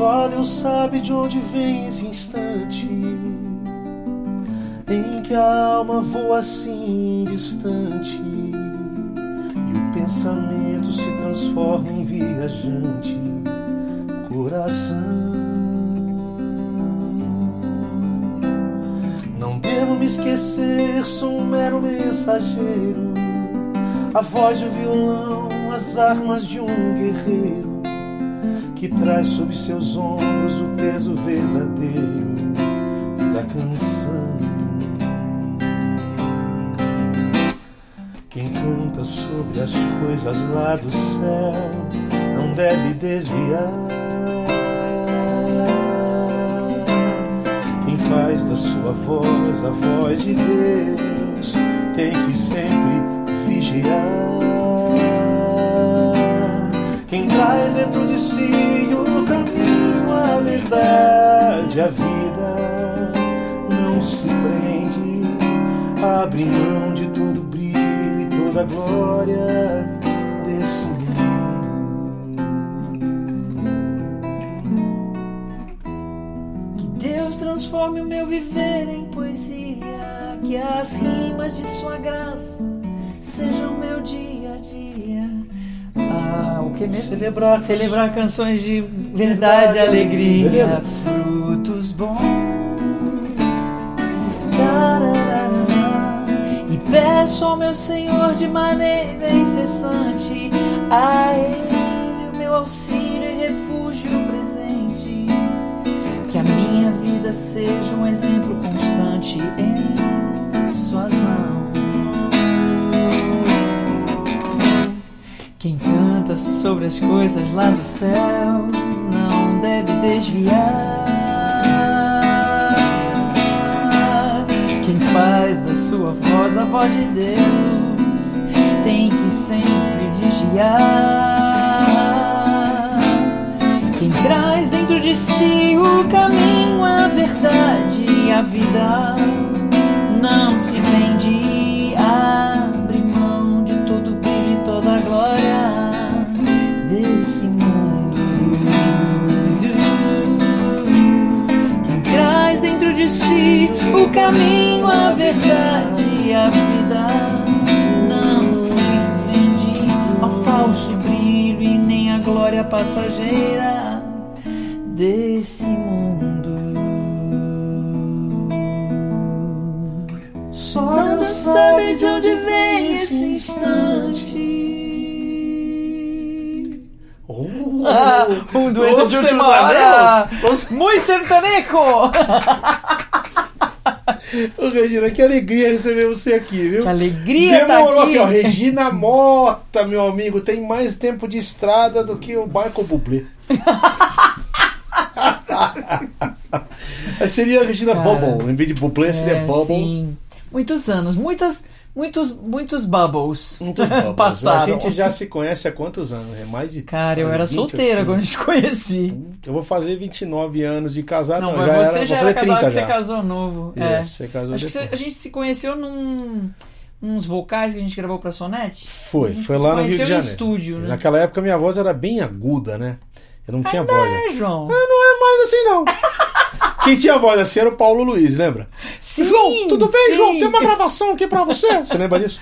Só Deus sabe de onde vem esse instante em que a alma voa assim distante e o pensamento se transforma em viajante. Coração, não devo me esquecer, sou um mero mensageiro. A voz um violão, as armas de um guerreiro que traz sob seus ombros o peso verdadeiro da canção. Quem canta sobre as coisas lá do céu não deve desviar. Quem faz da sua voz a voz de Deus tem que sempre vigiar. Quem traz dentro de si o caminho, a verdade, a vida, não se prende, abre mão de todo brilho e toda glória desse mundo. Que Deus transforme o meu viver em poesia, que as rimas de Sua graça sejam meu dia a dia. Ah, o que mesmo? Celebrar, Celebrar canções de verdade, Verdade, alegria, beleza? frutos bons. E peço ao meu Senhor de maneira incessante a Ele o meu auxílio e refúgio presente. Que a minha vida seja um exemplo constante em Suas mãos. Quem canta sobre as coisas lá do céu não deve desviar. Quem faz da sua voz a voz de Deus tem que sempre vigiar. Quem traz dentro de si o caminho, a verdade e a vida não se vende, si o caminho, a verdade e a vida não se vende ao falso brilho e nem a glória passageira desse mundo. Só Deus sabe de onde vem esse instante. Oh, Ah, um dueto de última hora. sertanejos, os- Muito sertanejo! Ô, Regina, que alegria receber você aqui, viu? Que alegria tá Demorou aqui. ó. Regina Mota, meu amigo, tem mais tempo de estrada do que o Michael Bublé. Seria a Regina Cara. Bubble, em vez de Bublé seria É, Bubble. sim. Muitos anos, muitas, muitos, muitos bubbles. Muitos bubbles. Passaram. A gente já se conhece há quantos anos? É mais de Cara, eu era 20 solteira quando a gente conheci. Eu vou fazer 29 anos de casado. Não, Não, mas já você era, já era casado, 30 você já. casou novo. é. Isso, você casou Acho que a gente se conheceu num uns vocais que a gente gravou pra Sonete. Foi, foi lá no Rio de em Janeiro. estúdio, né? Naquela época minha voz era bem aguda, né? Eu não tinha voz. né? É, João. Ah, não é mais assim, não. Quem tinha voz assim era o Paulo Luiz, lembra? Sim, João, tudo bem, sim. João? Tem uma gravação aqui pra você. Você lembra disso?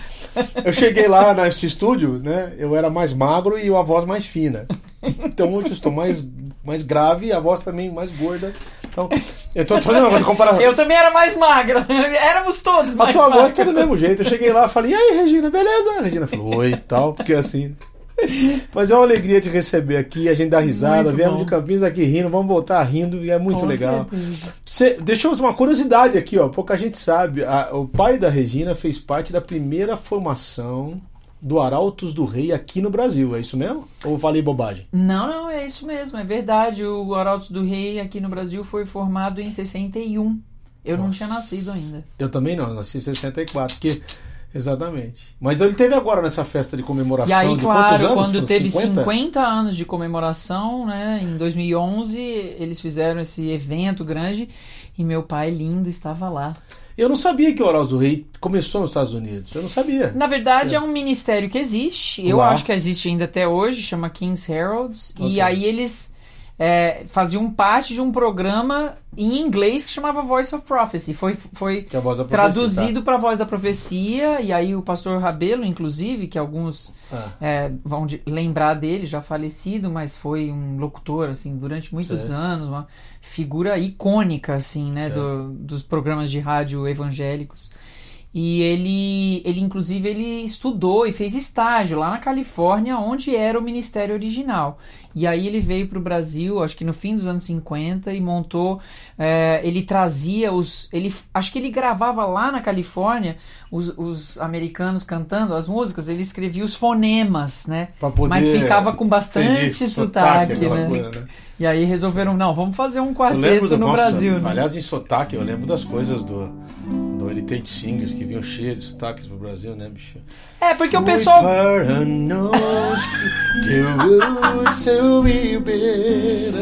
Eu cheguei lá nesse estúdio, né? Eu era mais magro e a voz mais fina. Então hoje eu estou mais, mais grave e a voz também mais gorda. Então, eu tô fazendo uma comparação. Eu também era mais magra. Éramos todos A mais tua voz magros. tá do mesmo jeito. Eu cheguei lá e falei, e aí, Regina, beleza? A Regina falou, oi e tal, porque assim. Mas é uma alegria te receber aqui, a gente dá risada, Muito viemos bom. de Campinas aqui rindo, vamos voltar rindo e é muito Com legal. certeza. Cê, deixa eu uma curiosidade aqui, ó, pouca gente sabe. a- o pai da Regina fez parte da primeira formação do Arautos do Rei aqui no Brasil, é isso mesmo? Ou falei bobagem? Não, não, é isso mesmo, é verdade. O Arautos do Rei aqui no Brasil foi formado em 61. Eu não Nossa. tinha nascido ainda. Eu também não, eu nasci em 64, que. Exatamente. Mas ele teve agora nessa festa de comemoração E aí, de quantos claro, anos? quando teve 50? anos de comemoração, né, em 2011, eles fizeram esse evento grande e meu pai lindo estava lá. Eu não sabia que o Arautos do Rei começou nos Estados Unidos. Eu não sabia. Na verdade, É. é, um ministério que existe. Eu Lá. acho que existe ainda até hoje, chama King's Heralds. Ok. E aí eles é, faziam parte de um programa em inglês que chamava Voice of Prophecy. Foi, foi é profecia, traduzido para a Voz da Profecia, e aí o pastor Rabelo, inclusive, que alguns Ah. é, vão de- lembrar dele, já falecido, mas foi um locutor, assim, durante muitos Certo. anos, uma figura icônica, assim, né, do- dos programas de rádio evangélicos. E ele, ele, inclusive, ele estudou e fez estágio lá na Califórnia, onde era o ministério original. E aí ele veio para o Brasil, acho que no fim dos anos 50, e montou. é, ele trazia os. Ele, acho que ele gravava lá na Califórnia os, os americanos cantando as músicas, ele escrevia os fonemas, né? Poder Mas ficava com bastante Entendi, sotaque, aquela né? coisa, né? E aí resolveram, não, vamos fazer um quarteto do, no nossa, Brasil, né? Aliás, em sotaque, eu lembro das coisas do, do Heritage Singers que vinham cheios de sotaques pro Brasil, né, bicho? É, porque o Fui pessoal. viver.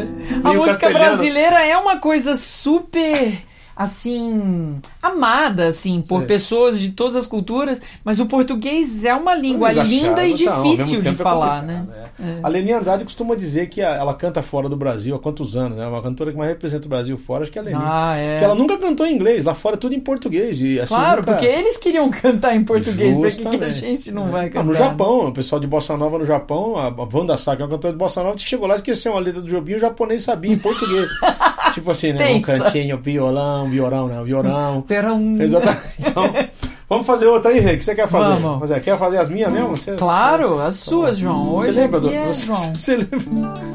A música brasileira é uma coisa super assim amada assim por Sim. pessoas de todas as culturas, mas o português é uma língua Língua linda e chata, tá, difícil de é falar, complicado, né? é. A Leni Andrade costuma dizer que ela canta fora do Brasil há quantos anos, né? Uma cantora que mais representa o Brasil fora, acho que é a Leni. Ah, é. Porque ela nunca cantou em inglês, lá fora é tudo em português. E, assim, Claro, nunca- porque eles queriam cantar em português, por que que a gente não vai Ah, cantar? no Japão, o pessoal de Bossa Nova no Japão, a Wanda Sá, que é uma cantora de Bossa Nova, que chegou lá e esqueceu uma letra do Jobim, o japonês sabia em português. tipo assim, né? Um Pensa. cantinho, violão, violão, não, violão. Perão. Exatamente. Então, vamos fazer outra aí, Rê. Que você quer fazer? Vamos. Fazer? Quer fazer as minhas mesmo? Você, Claro, as suas, João. Hoje Você lembra do. é, Você, João. você lembra?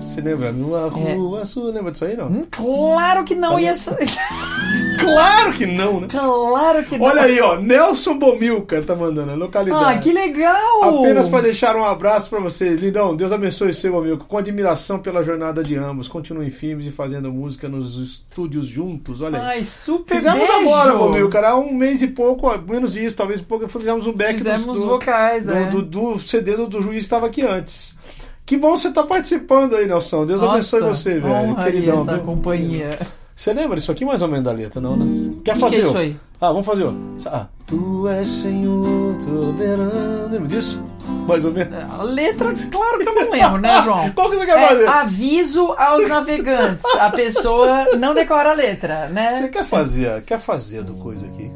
Você lembra? Numa É. rua sua, lembra disso aí, não? Hum, Claro que não ia ser. Claro que não, né? Claro que não. Olha aí, ó. Nelson Bomilcar tá mandando a localidade. Ah, que legal! Apenas para deixar um abraço para vocês. Lindão, Deus abençoe o seu amigo. Com admiração pela jornada de ambos. Continuem firmes e fazendo música nos estúdios juntos. Olha aí. Ai, super Fizemos beijo. agora, cara, há um mês e pouco, menos disso, talvez um pouco, fizemos um back Fizemos do, vocais, do, é. do, do CD do, do juiz que estava aqui antes. Que bom você estar participando aí, Nelson. Deus Nossa, abençoe você, velho. Queridão. essa viu? companhia. Você lembra isso aqui mais ou menos da letra, não, né? Quer Que fazer? que é isso aí? Ah, vamos fazer. Ah, tu és Senhor soberano. Lembra disso? Mais ou menos. A letra, claro que eu não lembro, né, João? Qual que você quer É, fazer? aviso aos navegantes. A pessoa não decora a letra, né? Você quer fazer, quer fazer do coisa aqui?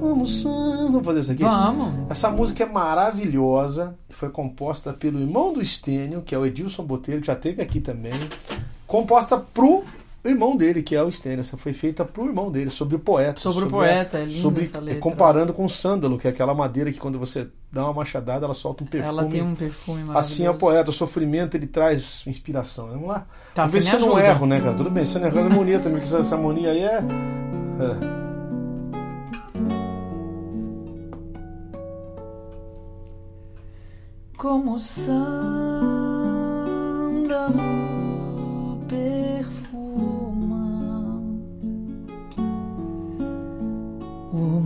Vamos, vamos fazer isso aqui? Vamos. Essa música é maravilhosa, foi composta pelo irmão do Estênio, que é o Edilson Botelho, que já teve aqui também. Composta pro irmão dele, que é o. Essa foi feita pro irmão dele, sobre o poeta. Sobre o a- poeta, é linda sobre, essa letra. Comparando com o sândalo, que é aquela madeira que quando você dá uma machadada, ela solta um perfume. Ela tem um perfume. Assim é o poeta, o sofrimento ele traz inspiração. Vamos lá? Tá, Vamos ver se eu não erro, né, cara? Tudo bem, se eu não errar, essa harmonia também, essa harmonia aí é. é. Como sândalo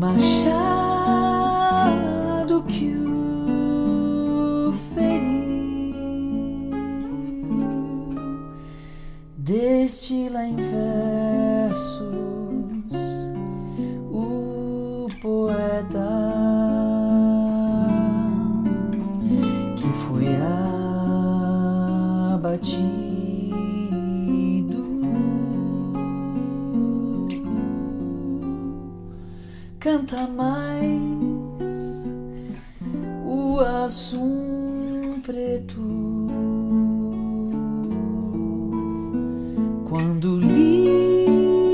o machado Canta mais o assum preto quando lhe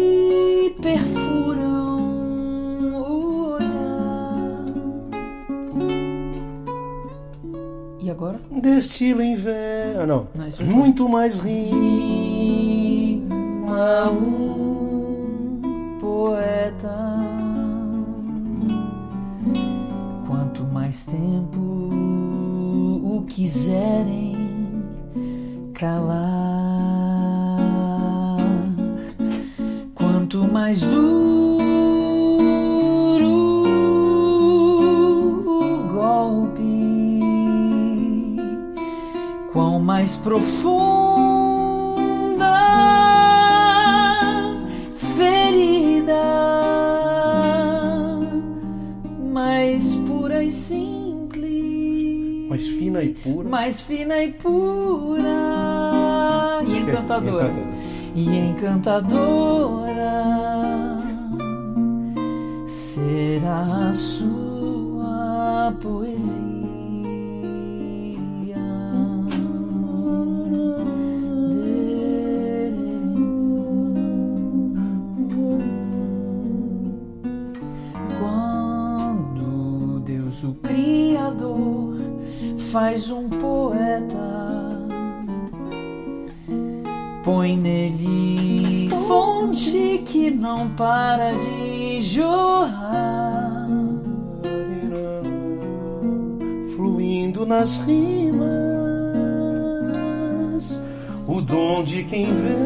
perfuram o olhar. E agora? Destila inverno. Ah, não. Não. Muito mais rima um mais tempo o quiserem calar, quanto mais duro o golpe, quão mais profunda mais fina e pura. mais fina e pura. E que é encantadora. E encantadora será a sua para de jorrar. Fluindo nas rimas, o dom de quem vê.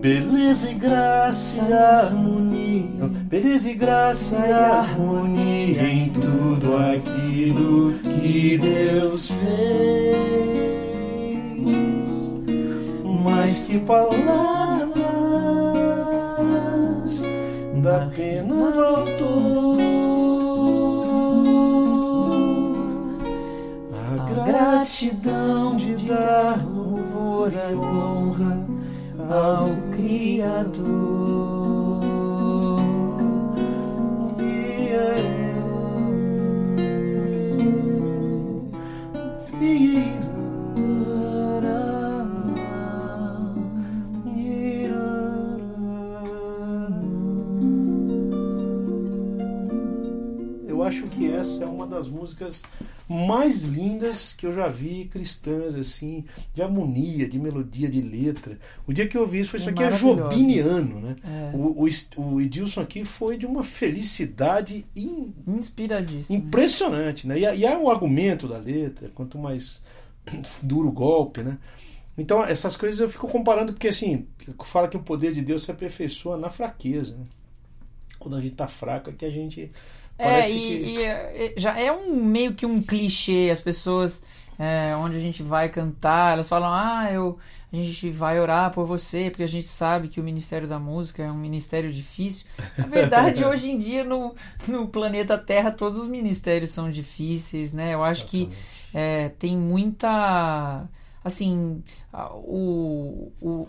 Beleza e graça e harmonia, beleza e graça e harmonia em tudo aquilo que Deus fez. Palavras da pena do autor, a gratidão de dar louvor e honra ao Criador. Uma das músicas mais lindas que eu já vi cristãs, assim, de harmonia, de melodia, de letra. O dia que eu ouvi isso foi isso É aqui é jobiniano, né? É. O, o, o Edilson aqui foi de uma felicidade in- Inspiradíssimo. impressionante, né? E, e é o argumento da letra, quanto mais duro o golpe, né? Então, essas coisas eu fico comparando, porque assim, fala que o poder de Deus se aperfeiçoa na fraqueza, né? Quando a gente tá fraco, é que a gente. É, e, que. e, é, já é um meio que um clichê, as pessoas é, onde a gente vai cantar, elas falam, ah, eu, a gente vai orar por você, porque a gente sabe que o Ministério da Música é um ministério difícil. Na verdade, hoje em dia, no, no planeta Terra, todos os ministérios são difíceis, né? Eu acho que é, tem muita. Assim, o, o,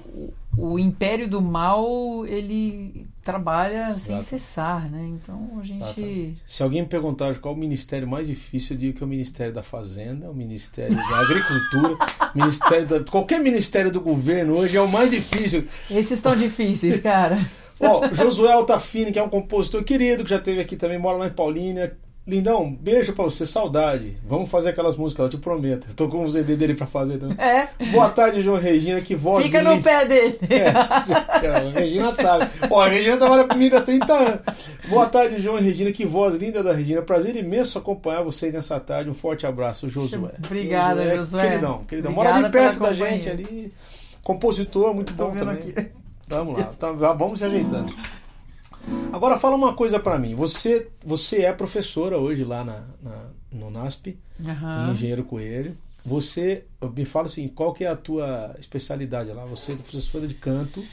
o império do mal ele trabalha sem Exato. cessar, né? Então a gente. Exatamente. Se alguém me perguntar qual o ministério mais difícil, eu digo que é o Ministério da Fazenda, o Ministério da Agricultura, o Ministério da. Qualquer ministério do governo hoje é o mais difícil. Esses estão difíceis, cara. Ó, Josué Altafini, que é um compositor querido, que já esteve aqui também, mora lá em Paulínia. Lindão, beijo pra você, saudade. Vamos fazer aquelas músicas, eu te prometo. Eu tô com o ZD dele pra fazer também. É. Boa tarde, João Regina, que voz Fica no pé dele. É, a Regina sabe. Ó, a Regina trabalha comigo há 30 anos. Boa tarde, João Regina. Que voz linda da Regina. Prazer imenso acompanhar vocês nessa tarde. Um forte abraço, Josué. Obrigada, Josué. Queridão, queridão. Obrigada Mora ali perto da gente ali. Compositor, muito bom também. aqui. Vamos lá, tá, vamos se ajeitando. Agora fala uma coisa pra mim. Você, você é professora hoje lá na, na- no NASP, Aham. Engenheiro Coelho. Você me fala assim, qual que é a tua especialidade lá? Você é professora de canto.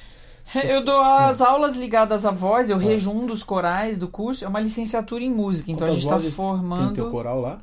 Eu dou as aulas ligadas à voz, eu rejo um dos corais do curso, é uma licenciatura em música, então a Quantas gente está vozes Tem teu formando. coral lá?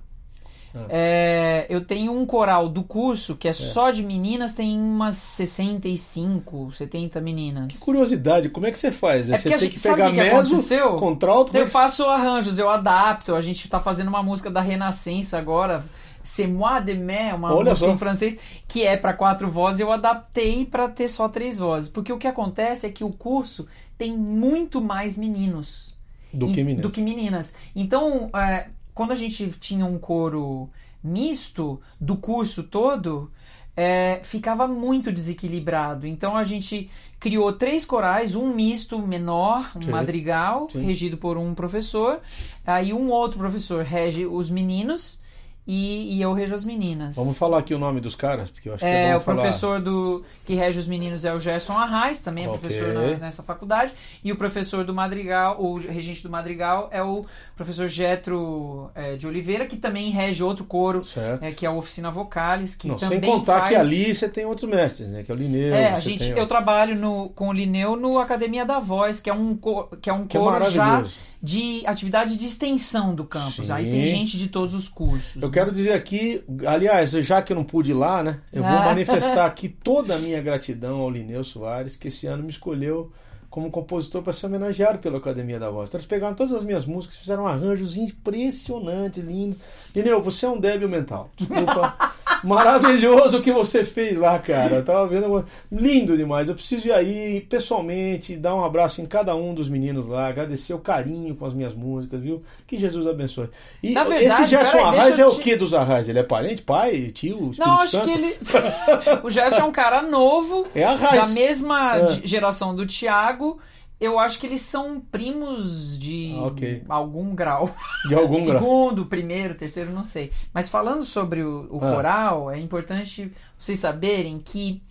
É, eu tenho um coral do curso que é só de meninas, tem umas 65, 70 meninas. Curiosidade, como é que você faz? É você tem gente- que pegar que que meso, contralto, é Eu que faço arranjos, eu adapto. A gente tá fazendo uma música da Renascença agora, C'est moi demain, uma Olha música só. em francês, que é para quatro vozes. Eu adaptei para ter só três vozes. Porque o que acontece é que o curso tem muito mais meninos do e- que menino? do que meninas. Então, é, quando a gente tinha um coro misto do curso todo, é, ficava muito desequilibrado. Então a gente criou três corais, um misto menor, um Sim. madrigal, Sim. regido por um professor, aí um outro professor rege os meninos e, e eu rejo as meninas. Vamos falar aqui o nome dos caras, porque eu acho que é, É, bom o falar. professor do que rege os meninos é o Gerson Arraes, também é Ok. professor na- nessa faculdade. E o professor do Madrigal, o regente do Madrigal, é o professor Getro é, de Oliveira, que também rege outro coro, Certo. é, que é a Oficina Vocales, que Não, também sem contar faz... que ali você tem outros mestres, né? Que é o Lineu. É, a gente, tem, eu trabalho no, com o Lineu no Academia da Voz, que é um, co- que é um é coro já. De atividade de extensão do campus. Sim. Aí tem gente de todos os cursos. Eu né? quero dizer aqui, aliás, já que eu não pude ir lá, né? Eu vou Ah. manifestar aqui toda a minha gratidão ao Lineu Soares, que esse ano me escolheu como compositor para ser homenageado pela Academia da Voz. Então eles pegaram todas as minhas músicas, fizeram arranjos impressionantes, lindos. Lineu, você é um débil mental. Desculpa. Maravilhoso o que você fez lá, cara. Eu tava vendo. Lindo demais. Eu preciso ir aí pessoalmente, dar um abraço em cada um dos meninos lá, agradecer o carinho com as minhas músicas, viu? Que Jesus abençoe. E verdade, esse Gerson peraí, Arraes deixa é eu o te- que dos Arraes? Ele é parente, pai, tio, Espírito Não, acho Santo? que ele. o Gerson é um cara novo, É Arraes. da mesma É. geração do Thiago. Eu acho que eles são primos de Ah, ok. algum grau. De algum grau. Segundo, primeiro, terceiro, não sei. Mas falando sobre o, o Ah. coral, é importante vocês saberem que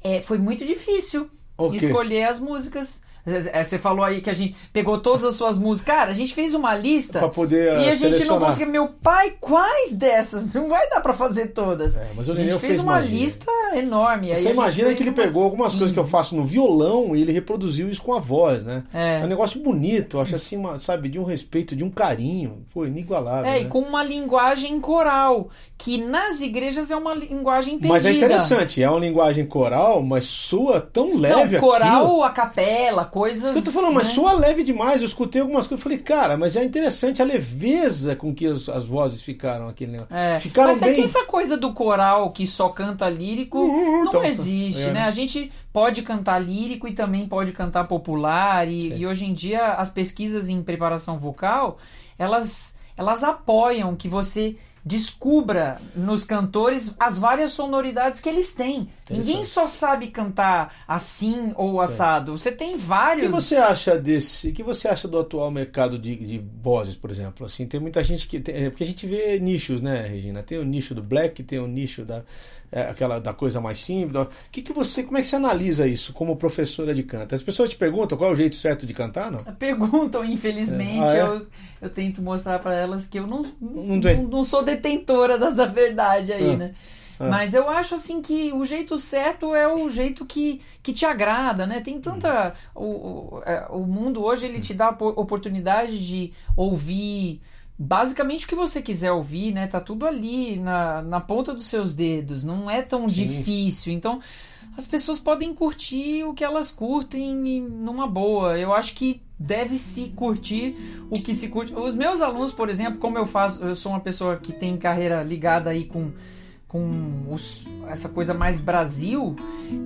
é, foi muito difícil O quê? escolher as músicas. É, Você falou aí que a gente pegou todas as suas músicas. Cara, a gente fez uma lista Pra poder e eh, a gente não conseguia. Meu pai, quais dessas? Não vai dar pra fazer todas. É, mas o a gente fez fez uma magia. lista enorme. Você imagina que ele umas pegou algumas coisas que eu 15. faço no violão e ele reproduziu isso com a voz, né? É. É um negócio bonito, acho assim, uma, sabe, de um respeito, de um carinho. Foi inigualável. É, né? e com uma linguagem coral, que nas igrejas é uma linguagem perdida. Mas é interessante, é uma linguagem coral, mas soa tão leve Não, coral, aquilo. a capela, coisas. Isso que eu tô falando, mas né? soa leve demais. Eu escutei algumas coisas e falei, cara, mas é interessante a leveza com que as, as vozes ficaram aquele negócio. É, Ficaram mas é bem. que essa coisa do coral que só canta lírico Uhum, não então, existe, é. né? A gente pode cantar lírico e também pode cantar popular e, e hoje em dia as pesquisas em preparação vocal elas elas apoiam que você descubra nos cantores as várias sonoridades que eles têm. Ninguém só sabe cantar assim ou assado. Você tem O que vários. você acha desse? O que você acha do atual mercado de, de vozes, por exemplo? Assim, tem muita gente que tem, é, porque a gente vê nichos, né, Regina? Tem o nicho do black, tem o nicho da é, aquela da coisa mais simples. O que que você, como é que você analisa isso como professora de canto? As pessoas te perguntam qual é o jeito certo de cantar, não? Perguntam, infelizmente, É. Ah, é? eu, eu tento mostrar pra elas que eu não, Não não, não sou detentora dessa verdade aí, Ah. né? Ah. Mas eu acho assim que o jeito certo é o jeito que, que te agrada, né? Tem tanta. O, o, é, o mundo hoje ele te dá a oportunidade de ouvir basicamente o que você quiser ouvir, né? Tá tudo ali na, na ponta dos seus dedos, não é tão Sim. difícil. Então as pessoas podem curtir o que elas curtem numa boa. Eu acho que deve se curtir o que se curte. Os meus alunos, por exemplo, como eu faço, eu sou uma pessoa que tem carreira ligada aí com com os- essa coisa mais Brasil,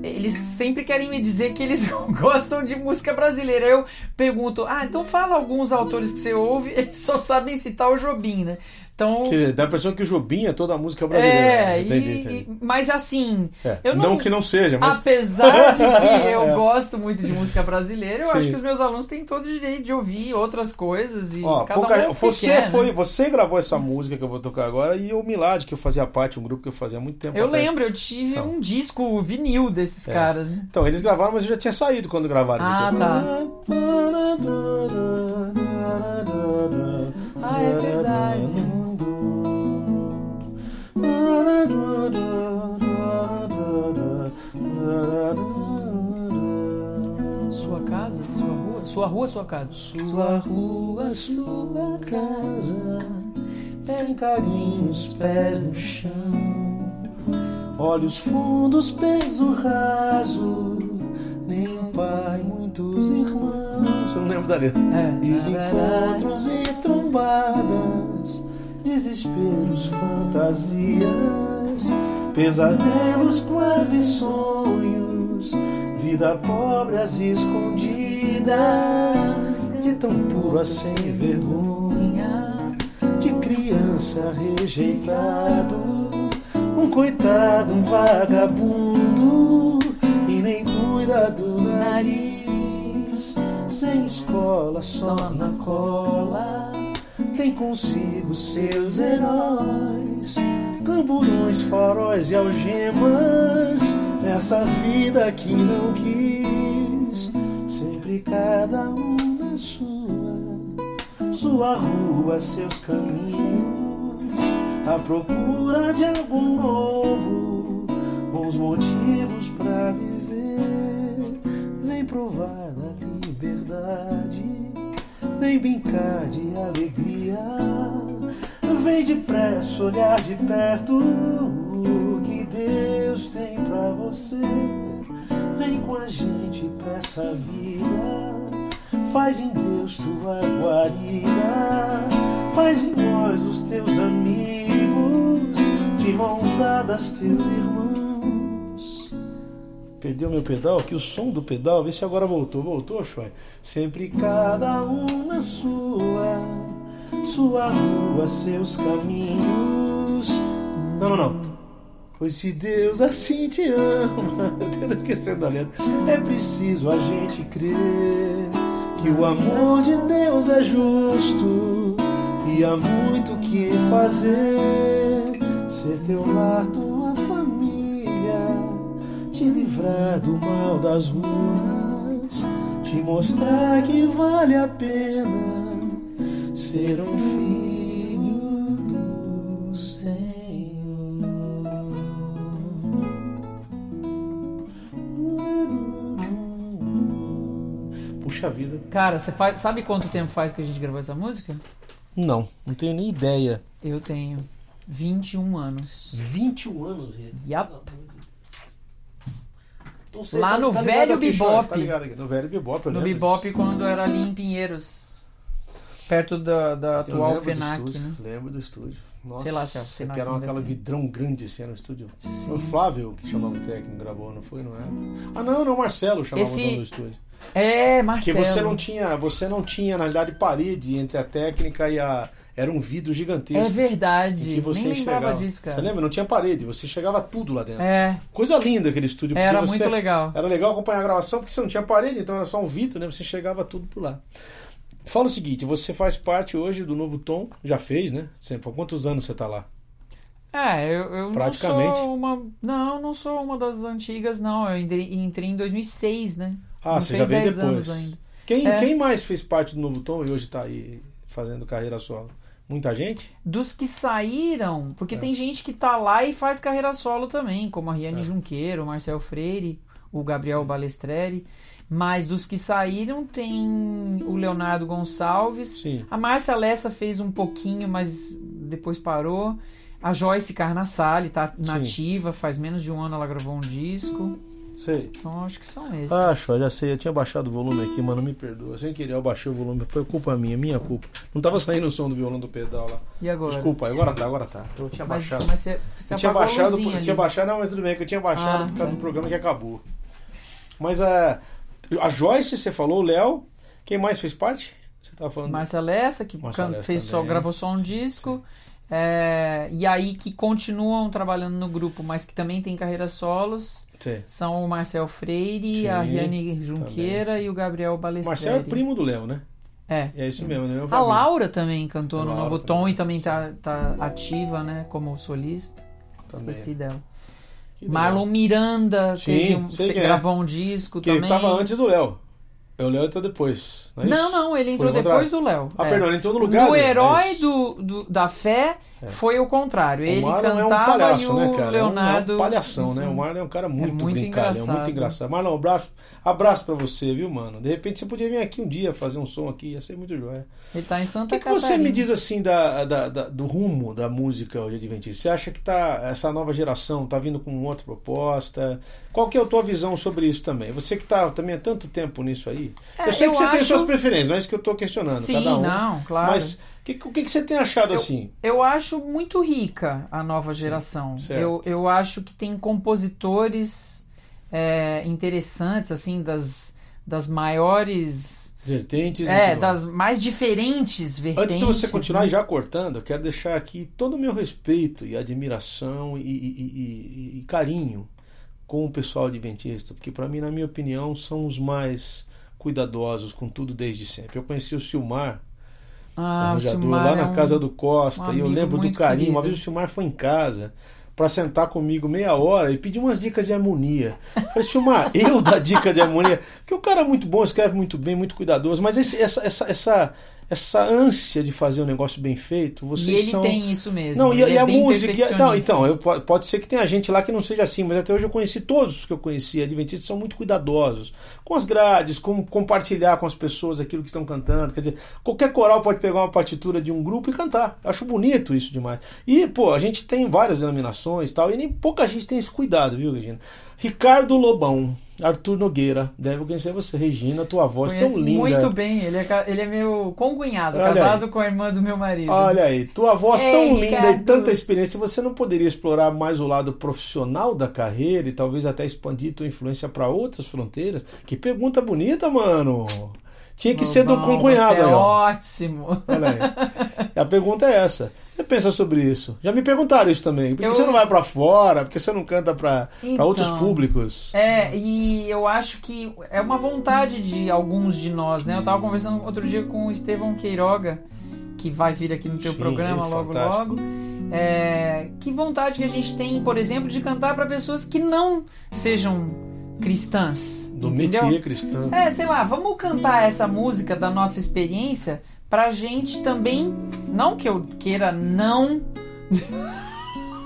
eles sempre querem me dizer que eles gostam de música brasileira. Eu pergunto, ah, então fala alguns autores que você ouve, eles só sabem citar o Jobim, né? Então, Quer dizer, dá a impressão que o Jobim é toda a música brasileira. é, né? entendi, e- entendi. mas assim, É, não... não- que não seja, mas Apesar de que eu É. gosto muito de música brasileira, eu Sim. acho que os meus alunos têm todo o direito de ouvir outras coisas e Ó, cada pouca- um é você quer, né? foi, você gravou essa música que eu vou tocar agora e o Milad, que eu fazia parte, um grupo que eu fazia há muito tempo Eu atrás. lembro, eu tive Então. um disco vinil desses É. caras, né? Então, eles gravaram, mas eu já tinha saído quando gravaram isso Ah, aqui. tá. Ah, é casa, sua rua, sua rua, sua casa. Sua rua, sua casa, sem carinhos, pés no chão, olhos fundos, peso raso, nenhum pai, muitos irmãos. Eu não lembro da letra. É. Desencontros e trombadas, desesperos, fantasias, pesadelos, quase sonhos, vida pobre às escondidas, de tão puro a sem vergonha, de criança rejeitado, um coitado, um vagabundo, que nem cuida do nariz, sem escola, só na cola, tem consigo seus heróis, camburões, faróis e algemas, nessa vida que não quis, sempre cada um na sua, sua rua, seus caminhos, à procura de algo novo, bons motivos pra viver, vem provar da liberdade, Vem brincar de alegria. Vem depressa olhar de perto o que Deus tem pra você. Vem com a gente pra essa vida. Faz em Deus tua guarida. Faz em nós os teus amigos. De mãos dadas, teus irmãos. Perdeu meu pedal? Aqui o som do pedal. Vê se agora voltou. Voltou, Shoy? Sempre cada um na sua. Sua rua, seus caminhos. Não, não, não. Pois se Deus assim te ama, eu tô esquecendo a letra. É preciso a gente crer que o amor de Deus é justo e há muito o que fazer. Ser teu lar, tua família, te livrar do mal das ruas, te mostrar que vale a pena ser um filho do Senhor. Puxa vida. Cara, você faz, sabe quanto tempo faz que a gente gravou essa música? Não, não tenho nem ideia. Eu tenho 21 anos. 21 anos, Rê? Yap. Então você Lá no ligado velho aqui, Bebop. Tá ligado? No velho Bebop, No lembro Bebop, disso. quando era ali em Pinheiros. Perto da, da atual lembro do FENAC, estúdio, né? Lembro do estúdio. Nossa, Sei lá se é que FENAC era aquela vidrão grande assim no estúdio. Foi o Flávio que chamava o técnico, gravou, não foi? Não é? Ah, não, não, o Marcelo chamava Esse- o dono do estúdio. É, Porque Marcelo. você não tinha, você não tinha, na realidade, parede entre a técnica e a. Era um vidro gigantesco. É verdade. que você Nem lembrava enxergava. disso, cara. Você lembra? Não tinha parede, você chegava tudo lá dentro. É, Coisa linda aquele estúdio. era muito legal. Era legal acompanhar a gravação porque você não tinha parede, então era só um vidro, né? Você chegava tudo por lá. Fala o seguinte, você faz parte hoje do Novo Tom, já fez, né? Sempre. Há quantos anos você tá lá? É, eu, eu Praticamente. não sou uma. Não, não sou uma das antigas, não. Eu entrei, em 2006, né? Ah, não você já veio 10 depois. Quem, É. quem mais fez parte do Novo Tom e hoje tá aí fazendo carreira solo? Muita gente? Dos que saíram, porque É. tem gente que tá lá e faz carreira solo também, como a Riane É. Junqueiro, o Marcel Freire, o Gabriel Balestreri. Mas dos que saíram tem o Leonardo Gonçalves. Sim. A Márcia Lessa fez um pouquinho, mas depois parou. A Joyce Carnassali tá nativa, faz menos de um ano ela gravou um disco. Sei. Então acho que são esses. Ah, show, já sei. Eu tinha baixado o volume aqui, mano. Me perdoa. Sem querer, eu baixei o volume. Foi culpa minha, minha culpa. Não tava saindo o som do violão do pedal lá. E agora? Desculpa, agora tá, agora tá. Eu tinha Mas, baixado. mas você, você Eu tinha baixado, eu tinha baixado, não, mas tudo bem, que eu tinha baixado Ah, por causa tá. do programa que acabou. Mas a, a Joyce, você falou, o Léo, quem mais fez parte? Você tava falando. Márcia Lessa, que Márcia can- Lessa fez só, gravou só um disco. É, e aí que continuam trabalhando no grupo, mas que também tem carreiras solos, Sim. são o Marcel Freire, Sim, a Riane Junqueira também, e o Gabriel Balestreri. Marcel é primo do Léo, né? É. É isso mesmo, né? A. Laura também cantou no Novo também, Tom e também tá, tá ativa, né, como solista. Também. Esqueci dela. Que. Marlon Miranda Sim, teve um- é. gravou um disco Que também. tava antes do Léo. É, O Léo entrou depois. Não, é Não, não, ele entrou o depois do Léo. Ah, é. perdão, ele entrou no lugar dele, é herói do, do- da fé foi o contrário. O Ele Marlon é um cantava palhaço, e o né, cara? Leonardo. É um, é um palhação, né? O Marlon é um cara muito, muito brincalhão, engraçado. muito engraçado. Marlon, um abraço, abraço pra você, viu, mano? De repente você podia vir aqui um dia fazer um som aqui, ia ser muito joia. Ele tá em O Santa que, que você Catarina. me diz assim da, da- da- do rumo da música hoje adventista? Você acha que tá, essa nova geração tá vindo com outra proposta? Qual que é a tua visão sobre isso também? Você que tá também há tanto tempo nisso aí. É, eu sei eu que você tem acho- suas preferências, não é isso que eu tô questionando. Sim, cada um. não, claro. Mas que- o que, que você tem achado assim? Eu acho muito rica a nova geração. certo. Eu, eu acho que tem compositores é, interessantes, assim, das, das maiores. Vertentes? É, tudo das mais diferentes vertentes. Antes de você continuar né? já cortando, eu quero deixar aqui todo o meu respeito e admiração e, e- e- e- e carinho com o pessoal adventista, porque para mim, na minha opinião, são os mais cuidadosos com tudo desde sempre. Eu conheci o Silmar, Ah, o arranjador, Silmar lá é na um- casa do Costa, um e eu lembro do carinho. Uma querido. vez o Silmar foi em casa para sentar comigo meia hora e pedir umas dicas de harmonia. Eu Falei, Silmar, eu dar dica de harmonia? Porque o cara é muito bom, escreve muito bem, muito cuidadoso, mas esse- essa, essa, essa, essa ânsia de fazer um negócio bem feito, vocês e ele são. tem isso mesmo. Não, e, ele e é a música. Não, então, eu, po- pode ser que tenha gente lá que não seja assim, mas até hoje eu conheci todos os que eu conheci. Adventistas são muito cuidadosos com as grades, com compartilhar com as pessoas aquilo que estão cantando. Quer dizer, qualquer coral pode pegar uma partitura de um grupo e cantar. Eu acho bonito isso demais. E, pô, a gente tem várias denominações e tal, e nem pouca gente tem esse cuidado, viu, Regina? Ricardo Lobão. Arthur Nogueira, deve conhecer você. Regina, tua voz Conheço tão linda. muito bem. Ele é, ele é meu concunhado, Olha casado com a irmã do meu marido. Olha aí, tua voz Ei, tão linda e Ricardo. tanta experiência, você não poderia explorar mais o lado profissional da carreira e talvez até expandir tua influência para outras fronteiras? Que pergunta bonita, mano. Tinha que ser do Bom, concunhado você é aí, ótimo. Olha aí. A pergunta é essa. Você pensa sobre isso? Já me perguntaram isso também. Por que Eu- você não vai para fora? Por que você não canta para Então. outros públicos? É, e eu acho que é uma vontade de alguns de nós, né? Eu tava conversando outro dia com o Estevão Queiroga, que vai vir aqui no teu Sim, programa logo fantástico. logo. É, que vontade que a gente tem, por exemplo, de cantar para pessoas que não sejam cristãs. Do entendeu? métier cristão. É, sei lá, vamos cantar essa música da nossa experiência pra gente também, não que eu queira não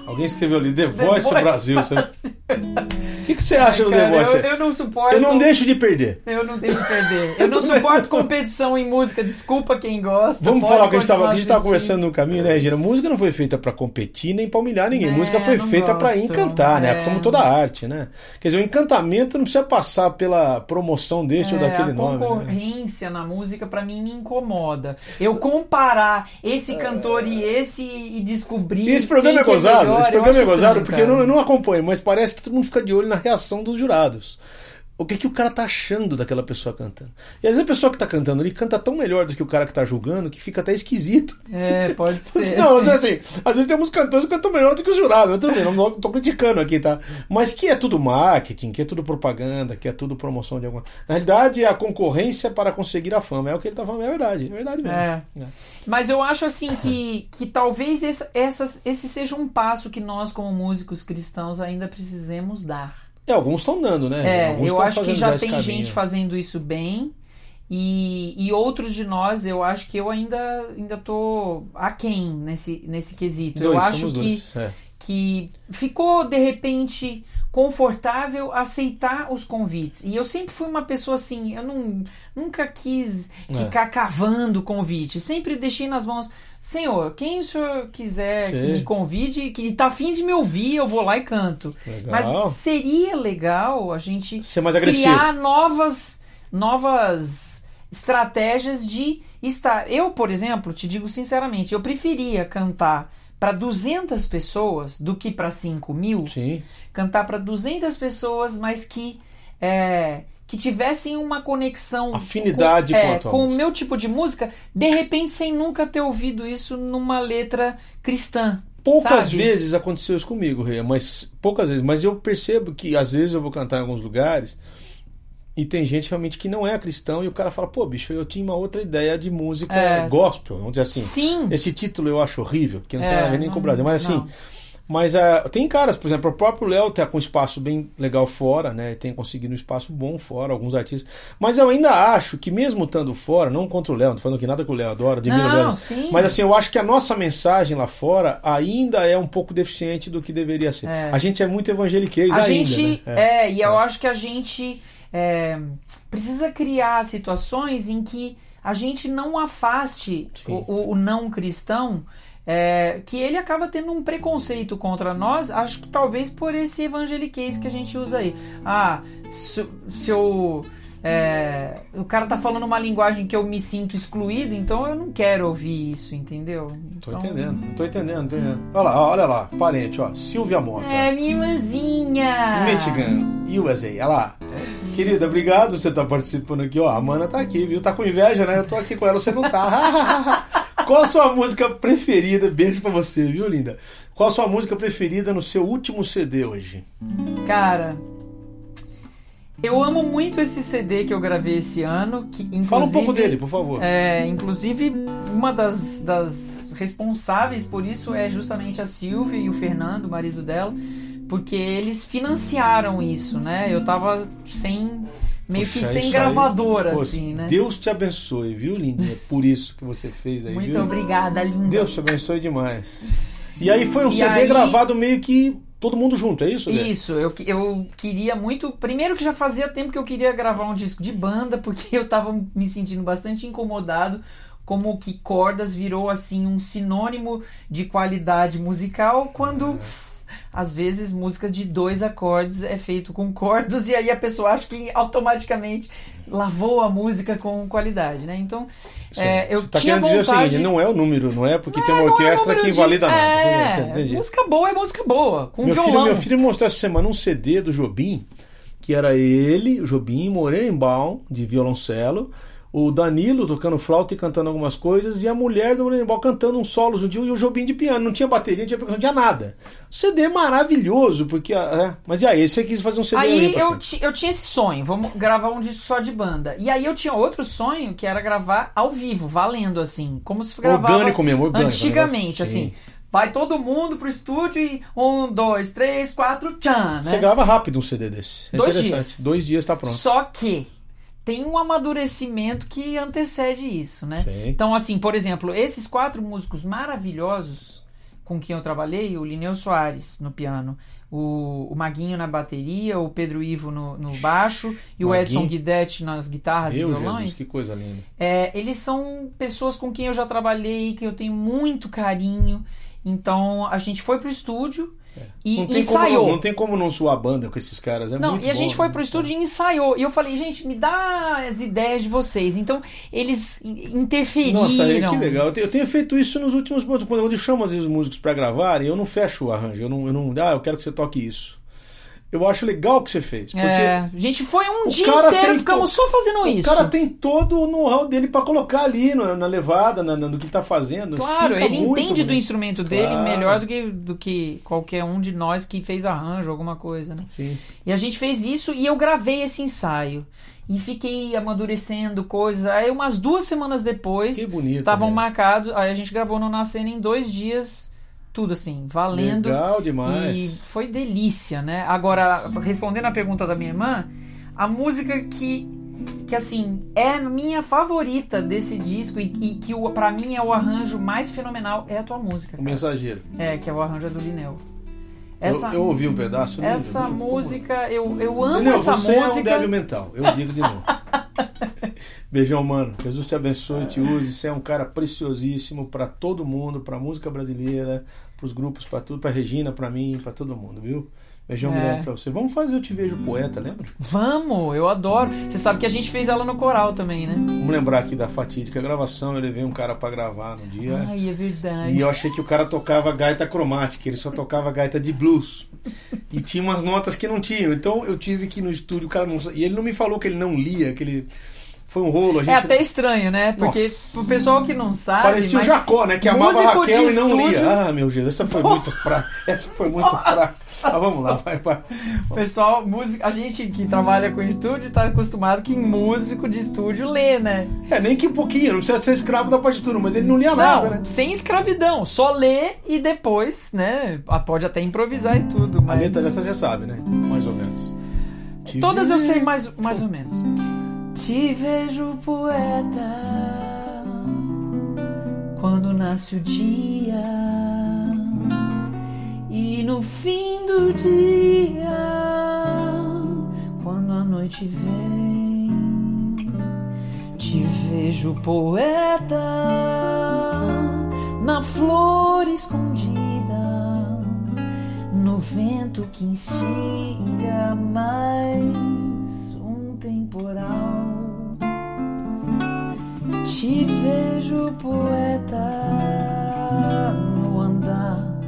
Alguém escreveu ali, The The Voice Brasil. Você- O que, que você acha do The Cara, Voice? eu, eu não suporto. Eu não deixo de perder. Eu não deixo perder. Eu não suporto competição em música. Desculpa quem gosta. Vamos falar o que a gente estava a conversando no caminho, né, Regina? Música não foi feita para competir nem para humilhar ninguém. É, Música foi feita para encantar, né? É. Como toda arte, né? Quer dizer, o encantamento não precisa passar pela promoção deste ou É, daquele a nome. né? concorrência na música pra mim me incomoda. Eu comparar esse cantor e esse e descobrir. Esse programa é que gozado, melhor, esse programa é gozado estranho, porque eu não, eu não acompanho, mas parece que todo mundo fica de olho na reação dos jurados. O que, que o cara tá achando daquela pessoa cantando? E às vezes a pessoa que tá cantando ali canta tão melhor do que o cara que tá julgando que fica até esquisito. É, pode ser. Não, mas assim, às vezes temos cantores que cantam melhor do que os jurados, tudo bem, não tô criticando aqui, tá? Mas que é tudo marketing, que é tudo propaganda, que é tudo promoção de alguma. Na realidade, é a concorrência para conseguir a fama. É o que ele tá falando, é verdade, é verdade mesmo. É. Mas eu acho assim que, que talvez esse, essas, esse seja um passo que nós, como músicos cristãos, ainda precisemos dar. É, alguns estão dando, né? É, alguns eu acho que já tem caminho. gente fazendo isso bem. E, e outros de nós, eu acho que eu ainda, ainda tô aquém nesse, nesse quesito. Dois, eu acho que, dois, é. que ficou, de repente, confortável aceitar os convites. E eu sempre fui uma pessoa assim, eu não, nunca quis É. ficar cavando convite. Sempre deixei nas mãos. Senhor, quem o senhor quiser que Sim. me convide, que tá afim de me ouvir, eu vou lá e canto. Legal. Mas seria legal a gente criar novas, novas estratégias de estar. Eu, por exemplo, te digo sinceramente, eu preferia cantar para 200 pessoas do que para 5 mil. Sim. Cantar para 200 pessoas, mas que é, que tivessem uma conexão Afinidade com, é, com o meu tipo de música, de repente sem nunca ter ouvido isso numa letra cristã. Poucas sabe? vezes aconteceu isso comigo, Rê, mas poucas vezes. Mas eu percebo que às vezes eu vou cantar em alguns lugares e tem gente realmente que não é cristão e o cara fala, pô, bicho, eu tinha uma outra ideia de música É. gospel, vamos dizer assim. Sim. Esse título eu acho horrível, porque não tem É, nada a ver nem com o Brasil. Mas assim, não. Mas ah, tem caras, por exemplo, o próprio Léo tá com um espaço bem legal fora, né? Tem conseguido um espaço bom fora, alguns artistas. Mas eu ainda acho que mesmo estando fora, não contra o Léo, não tô falando que nada que o Léo adora, admiro o Não, Léo. sim. Mas assim, eu acho que a nossa mensagem lá fora ainda é um pouco deficiente do que deveria ser. É. A gente é muito evangeliquez A ainda, gente. né? É, e eu acho que a gente é, precisa criar situações em que a gente não afaste o, o- o não cristão. É, que ele acaba tendo um preconceito contra nós, acho que talvez por esse evangeliquez que a gente usa aí. Ah, se, se eu. é, o cara tá falando uma linguagem que eu me sinto excluído, então eu não quero ouvir isso, entendeu? Tô Então- entendendo, tô entendendo, tô entendendo. Olha lá, olha lá, parente, ó, Silvia Mota. É, minha irmãzinha! Michigan, USA, olha lá. Querida, obrigado você estar participando aqui, ó. A Mana tá aqui, viu? Tá com inveja, né? Eu tô aqui com ela, você não tá. Qual a sua música preferida? Beijo pra você, viu, linda? Qual a sua música preferida no seu último CD hoje? Cara, eu amo muito esse CD que eu gravei esse ano. Que, Fala um pouco dele, por favor. É, inclusive, uma das, das responsáveis por isso é justamente a Silvia e o Fernando, o marido dela, porque eles financiaram isso, né? Eu tava sem meio que Puxa, sem isso aí- assim, né? Deus te abençoe, viu, Lindinha? Por isso que você fez aí, Muito viu? obrigada, linda. Deus te abençoe demais. E aí foi um E CD aí- gravado meio que todo mundo junto, é isso? Né? Isso, eu, que- eu queria muito. Primeiro que já fazia tempo que eu queria gravar um disco de banda, porque eu tava me sentindo bastante incomodado. Como que cordas virou assim um sinônimo de qualidade musical quando às vezes música de dois acordes é feito com cordas e aí a pessoa acha que automaticamente lavou a música com qualidade, né? Então é, eu Você tá tinha querendo dizer o vontade. seguinte, não é o número, não é porque tem uma Não é orquestra número que de- invalida nada. É, música boa é música boa, com Meu filho, violão. meu filho mostrou essa semana um CD do Jobim, que era ele, o Jobim, Morenbaum, de violoncelo, o Danilo tocando flauta e cantando algumas coisas, e a mulher do Morenbaum cantando uns solos um dia, e o Jobim de piano. Não tinha bateria, não tinha percussão, não tinha nada. CD maravilhoso, porque. É, mas e aí, você quis fazer um CD Aí aí, eu, eu tinha esse sonho, vamos gravar um disco só de banda. E aí eu tinha outro sonho que era gravar ao vivo, valendo assim, como se gravava Orgânico mesmo, orgânico, antigamente, assim. sim. Vai todo mundo pro estúdio e um, dois, três, quatro, tchan, Você né? grava rápido um CD desse. É Dois interessante. dias. Dois dias tá pronto. Só que tem um amadurecimento que antecede isso, né? Sim. Então, assim, por exemplo, esses quatro músicos maravilhosos com quem eu trabalhei, o Lineu Soares no piano, o, o Maguinho na bateria, o Pedro Ivo no, no baixo e o Maguinho. Edson Guidetti nas guitarras Meu e Jesus, violões. que coisa linda. É, eles são pessoas com quem eu já trabalhei, que eu tenho muito carinho. Então a gente foi pro estúdio e É. Não tem, como ensaiou. não, tem como não suar banda com esses caras. É Não, muito e a gente bom, foi né? pro estúdio e ensaiou. E eu falei, gente, me dá as ideias de vocês. Então, eles in- interferiram. Nossa, é, que legal. Eu tenho, eu tenho feito isso nos últimos pontos. Quando eu chamo às vezes os músicos pra gravar, eu não fecho o arranjo. Eu não, eu não. Ah, eu quero que você toque isso. Eu acho legal o que você fez. Porque É, gente, foi um o dia inteiro, ficamos só fazendo o isso. cara tem todo o know-how dele pra colocar ali no- na levada, na, na- no que ele tá fazendo. Claro, Fica ele entende do bonito. instrumento dele Claro. melhor do que, do que qualquer um de nós que fez arranjo, alguma coisa, né? Sim. E a gente fez isso e eu gravei esse ensaio. E fiquei amadurecendo coisas. Aí, umas duas semanas depois, Que bonito, estavam né? marcados. Aí a gente gravou no Nascendo em dois dias, tudo assim, valendo. Legal demais. E foi delícia, né? Agora, respondendo a pergunta da minha irmã, a música que, que assim, é minha favorita desse disco e, e que o, pra mim é o arranjo mais fenomenal é a tua música. O cara. mensageiro. É, que é o arranjo do Lineu. Eu- eu, ouvi um pedaço. lindo, Essa lindo. música, eu, eu amo Entendeu? essa você é um música. débil mental, eu digo de novo. Beijão, mano. Jesus te abençoe, te use. Você é um cara preciosíssimo pra todo mundo, pra música brasileira, pros grupos, pra tudo, pra Regina, pra mim, pra todo mundo, viu? Beijão É. grande pra você. Vamos fazer Eu Te Vejo Poeta, lembra? Vamos, eu adoro. Você sabe que a gente fez ela no coral também, né? Vamos lembrar aqui da fatídica gravação. Eu levei um cara pra gravar no dia. Ai, é verdade. E eu achei que o cara tocava gaita cromática, ele só tocava gaita de blues. E tinha umas notas que não tinham. Então eu tive que ir no estúdio, o cara não... E ele não me falou que ele não lia, que ele. Foi um rolo. A gente... É até estranho, né? Porque Nossa. pro pessoal que não sabe. Parecia o Jacó, né? Que amava a Raquel e não lia. Ah, meu Deus, essa foi muito fraca. Essa foi muito fraca. Ah, vamos lá, vai, vai. Pessoal, música, a gente que trabalha com estúdio tá acostumado que músico de estúdio lê, né? É, nem que um pouquinho, não precisa ser escravo da partitura, mas ele não lia nada, não, né? sem escravidão, só lê e depois, né? Pode até improvisar e tudo, A mas letra dessa você sabe, né? Mais ou menos. Te todas eu sei mais, mais ou menos. Te vejo poeta quando nasce o dia dia quando a noite vem te vejo poeta na flor escondida no vento que instiga mais um temporal. Te vejo poeta no andar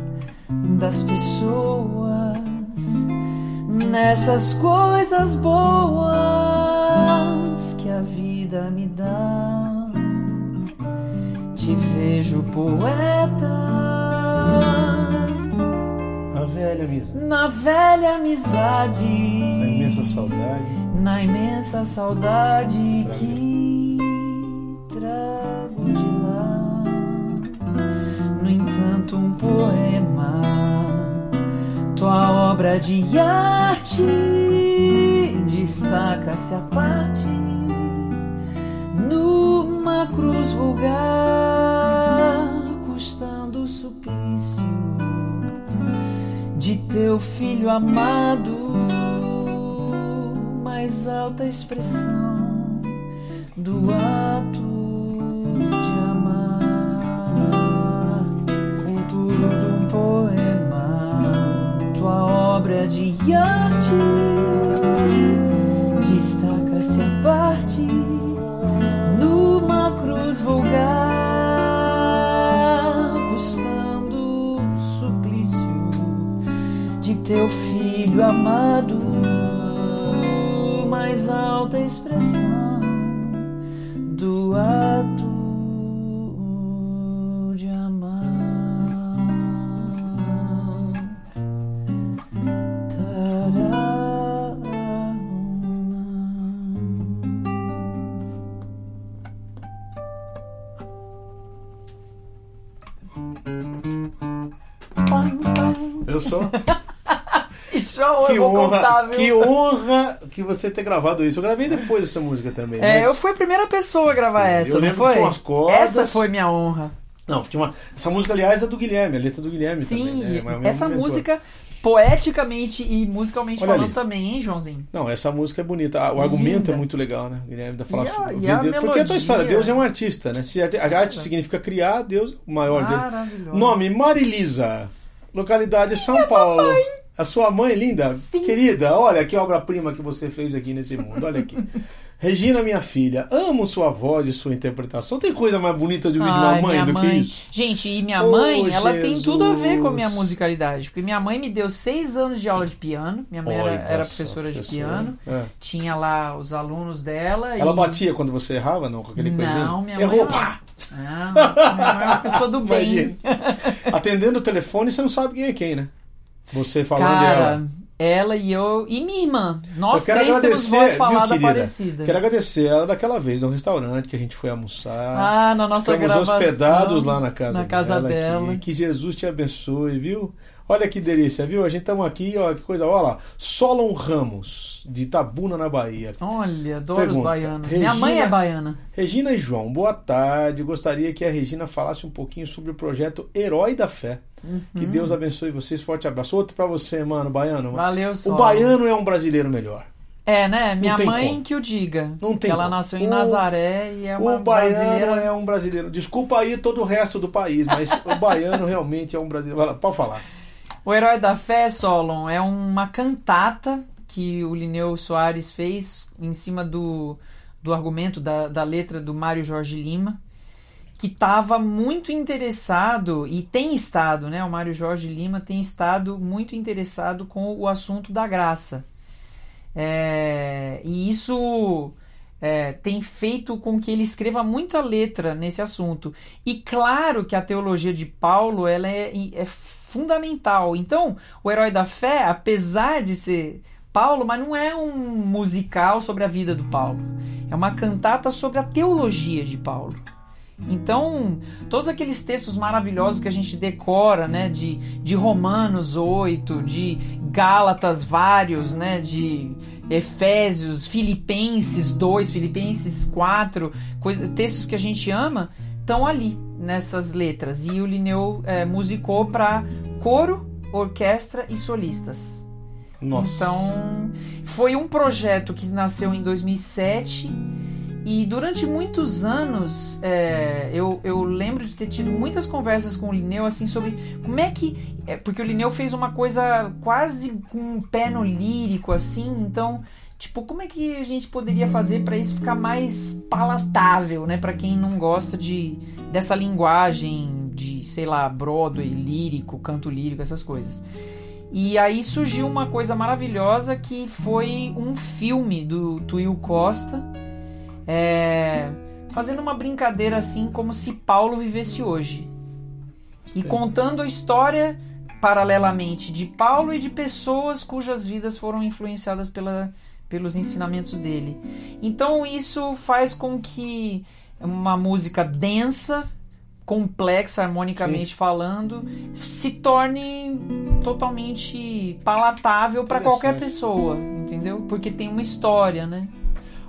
das pessoas, nessas coisas boas que a vida me dá. Te vejo poeta A velha misa. na velha amizade, A imensa saudade. na imensa saudade Trago que trago de lá. No entanto, um poema, tua obra de arte, de destaca-se a parte numa cruz vulgar, custando o suplício de teu filho amado, mais alta expressão do ato de amar, Contura do poema, tua obra de arte destaca-se a parte numa cruz vulgar, custando o suplício de teu filho amado, mais alta expressão do ato Que honra, contar, que honra que você ter gravado isso. Eu gravei depois essa música também. É, mas- eu fui a primeira pessoa a gravar essa, Eu lembro foi? que tinha umas cordas. Essa foi minha honra. Não, tinha uma... essa música, aliás, é do Guilherme, a letra do Guilherme Sim, também. né? Mas- mas essa música, poeticamente e musicalmente Olha falando ali. também, hein, Joãozinho? Não, essa música é bonita. O argumento Linda. é muito legal, né? Guilherme da falar sobre vender- Porque é a tua história, Deus é um artista, né? Se a a arte significa criar, Deus é o maior dele. Maravilhoso. Nome, Marilisa. Localidade São Paulo. A sua mãe linda, Sim. querida, olha que obra-prima que você fez aqui nesse mundo. Olha aqui. Regina, minha filha, amo sua voz e sua interpretação. Tem coisa mais bonita de ouvir de uma mãe do mãe. que isso? Gente, e minha Ô, mãe, ela tem tudo a ver com a minha musicalidade. Porque minha mãe me deu seis anos de aula de piano. Minha mãe era, Olha era só, professora de professora. piano. É. Tinha lá os alunos dela. Ela e... batia quando você errava, não? Com aquele Não, coisinho? minha mãe Errou, era- pá! Não, minha mãe é uma pessoa do bem. Atendendo o telefone, você não sabe quem é quem, né? Você falando Cara, dela. ela e eu e minha irmã. Nós três temos voz falada querida? parecida. Quero agradecer ela daquela vez no restaurante que a gente foi almoçar. Ah, na nossa Ficamos gravação. hospedados lá na casa, na casa dela. dela. Que, que Jesus te abençoe, viu? Olha que delícia, viu? A gente estamos aqui, ó, que coisa. Olha lá. Solon Ramos, de Itabuna, na Bahia. Olha, adoro Pergunta, os baianos. Regina- Minha mãe é baiana. Regina e João, boa tarde. Gostaria que a Regina falasse um pouquinho sobre o projeto Herói da Fé. Que Deus abençoe vocês. Forte abraço. Outro pra você, mano, baiano. Valeu, O só. baiano é um brasileiro melhor. É, né? Minha mãe como. que o diga. Não tem ela como. nasceu em O- Nazaré e é uma o baiano brasileira. é um brasileiro. Desculpa aí todo o resto do país, mas o baiano realmente é um brasileiro. Pode falar. O Herói da Fé, Solon, é uma cantata que o Lineu Soares fez em cima do, do argumento da, da letra do Mário Jorge Lima, que estava muito interessado, e tem estado, né? O Mário Jorge Lima tem estado muito interessado com o assunto da graça. É, e isso é, tem feito com que ele escreva muita letra nesse assunto. E claro que a teologia de Paulo ela é, é fundamental. Então, o Herói da Fé, apesar de ser Paulo, mas não é um musical sobre a vida do Paulo. É uma cantata sobre a teologia de Paulo. Então, todos aqueles textos maravilhosos que a gente decora, né, de, de Romanos 8, de Gálatas vários, né, de Efésios, Filipenses 2, Filipenses 4, coisa, textos que a gente ama, estão ali nessas letras. E o Lineu é, musicou para coro, orquestra e solistas. Nossa. Então, foi um projeto que nasceu em 2007 e durante muitos anos é, eu, eu lembro de ter tido muitas conversas com o Lineu assim sobre como é que. É, porque o Lineu fez uma coisa quase com um pé no lírico, assim, então. Tipo, como é que a gente poderia fazer para isso ficar mais palatável, né? Para quem não gosta de dessa linguagem de, sei lá, Broadway, lírico, canto lírico, essas coisas. E aí surgiu uma coisa maravilhosa que foi um filme do Tuil Costa, é, fazendo uma brincadeira assim como se Paulo vivesse hoje. E contando a história paralelamente de Paulo e de pessoas cujas vidas foram influenciadas pela, pelos ensinamentos dele. Então isso faz com que uma música densa, complexa harmonicamente falando, se torne totalmente palatável para qualquer pessoa, entendeu? Porque tem uma história, né?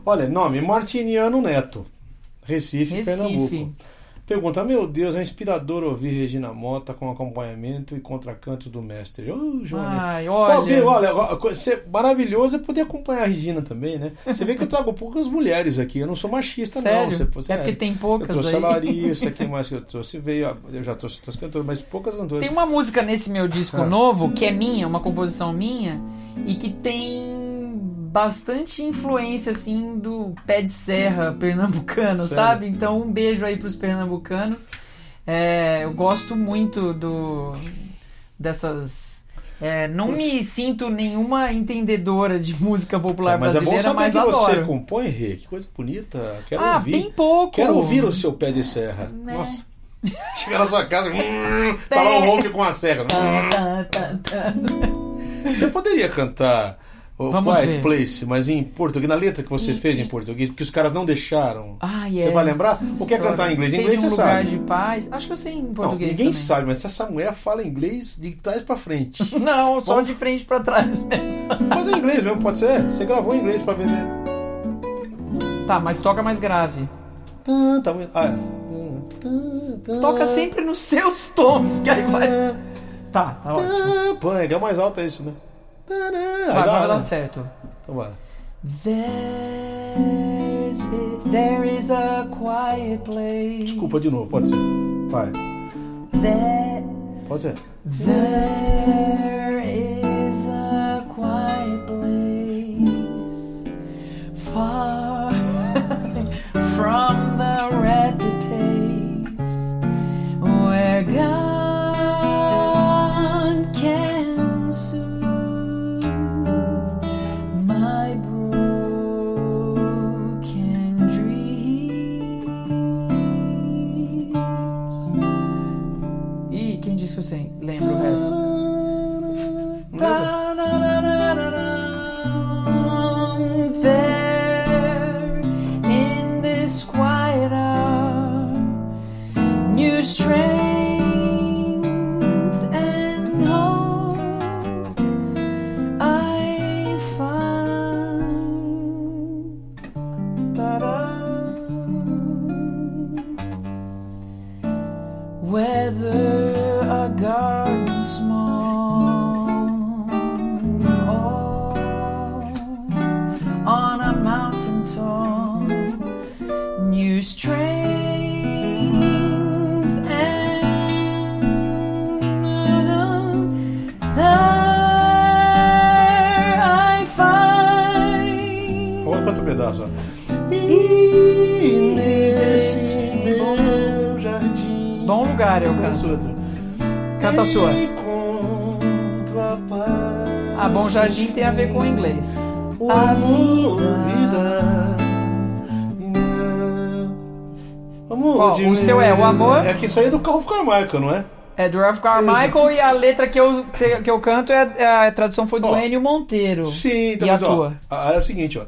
Olha, nome Martiniano Neto, Recife, Recife. Pernambuco. Pergunta, meu Deus, é inspirador ouvir Regina Mota com acompanhamento e contracanto do mestre. Ô, João. Ai, Pô, olha. Olha, cê- maravilhoso é poder acompanhar a Regina também, né? Você vê que eu trago poucas mulheres aqui. Eu não sou machista, Sério? não. Você, você- é porque tem Eu poucas trouxe a aí. Larissa, quem mais que eu trouxe? Veio, a- eu já trouxe outras cantoras, mas poucas cantoras. Tem uma música nesse meu disco Ah. novo, que é minha, uma composição minha, e que tem bastante influência, assim, do pé de serra pernambucano, Sério? sabe? Então, um beijo aí pros pernambucanos. É, eu gosto muito do dessas... é, não me sinto nenhuma entendedora de música popular Tá, mas é bom brasileira, saber mas que você adoro. compõe, Rê. Que coisa bonita. Quero ah, ouvir. bem pouco. Quero ouvir o seu pé de serra. Né? Nossa. Chega na sua casa, hum, tá lá o Hulk com a serra. Tá, tá, tá. Você poderia cantar o Vamos Quiet ver. Place, mas em português, na letra que você E- fez em português, porque os caras não deixaram. Ai, Você é. vai lembrar? Ou quer História. cantar em inglês? Em inglês um você lugar sabe. de paz. Acho que eu sei em Não, português ninguém também. sabe, mas se essa mulher fala inglês de trás pra frente. Não, só de frente pra trás mesmo. Mas é em inglês mesmo, pode ser? Você gravou em inglês pra vender. Tá, mas toca mais grave. Tá, tá, ah, é. Tá, Toca sempre nos seus tons, que aí vai. tá, Tá, ótimo. Pô, é que é mais alto é isso, né? Aí Vai, vai dar certo. Então vai. There's there is a quiet place. Desculpa de novo, pode ser. Vai, There, pode ser. there is a quiet place far from the rapid A a paz. Ah, Bom Jardim tem a ver com o inglês. O A amor, vida. Amor Ó, de o seu é o amor? É que isso aí é do Carro Carmarca, não é? É do Ralph Carmichael e a letra que eu, te- que eu canto é, é- a tradução foi do Ó, Ennio Monteiro. Sim, então, E a mas ó, tua? a- é o seguinte, ó.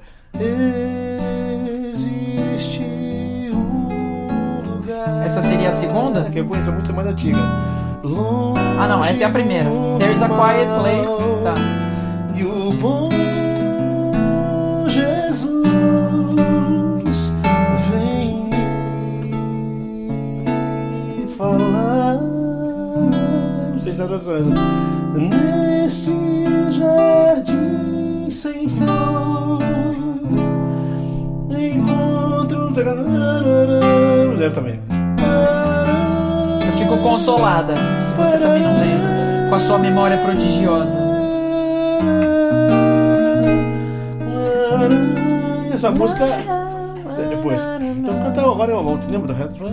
Existe um lugar. Essa seria a segunda? Que eu conheço muito mais antiga. Ah, não, essa é a primeira. There's a quiet place. Tá. E o bom Jesus vem falar. Não sei se traduzindo. Neste jardim sem flor, encontro. Deve também. Fico consolada, se você também não lembra, com a sua memória prodigiosa. Essa música é depois. Então canta agora eu volto. Lembra do resto?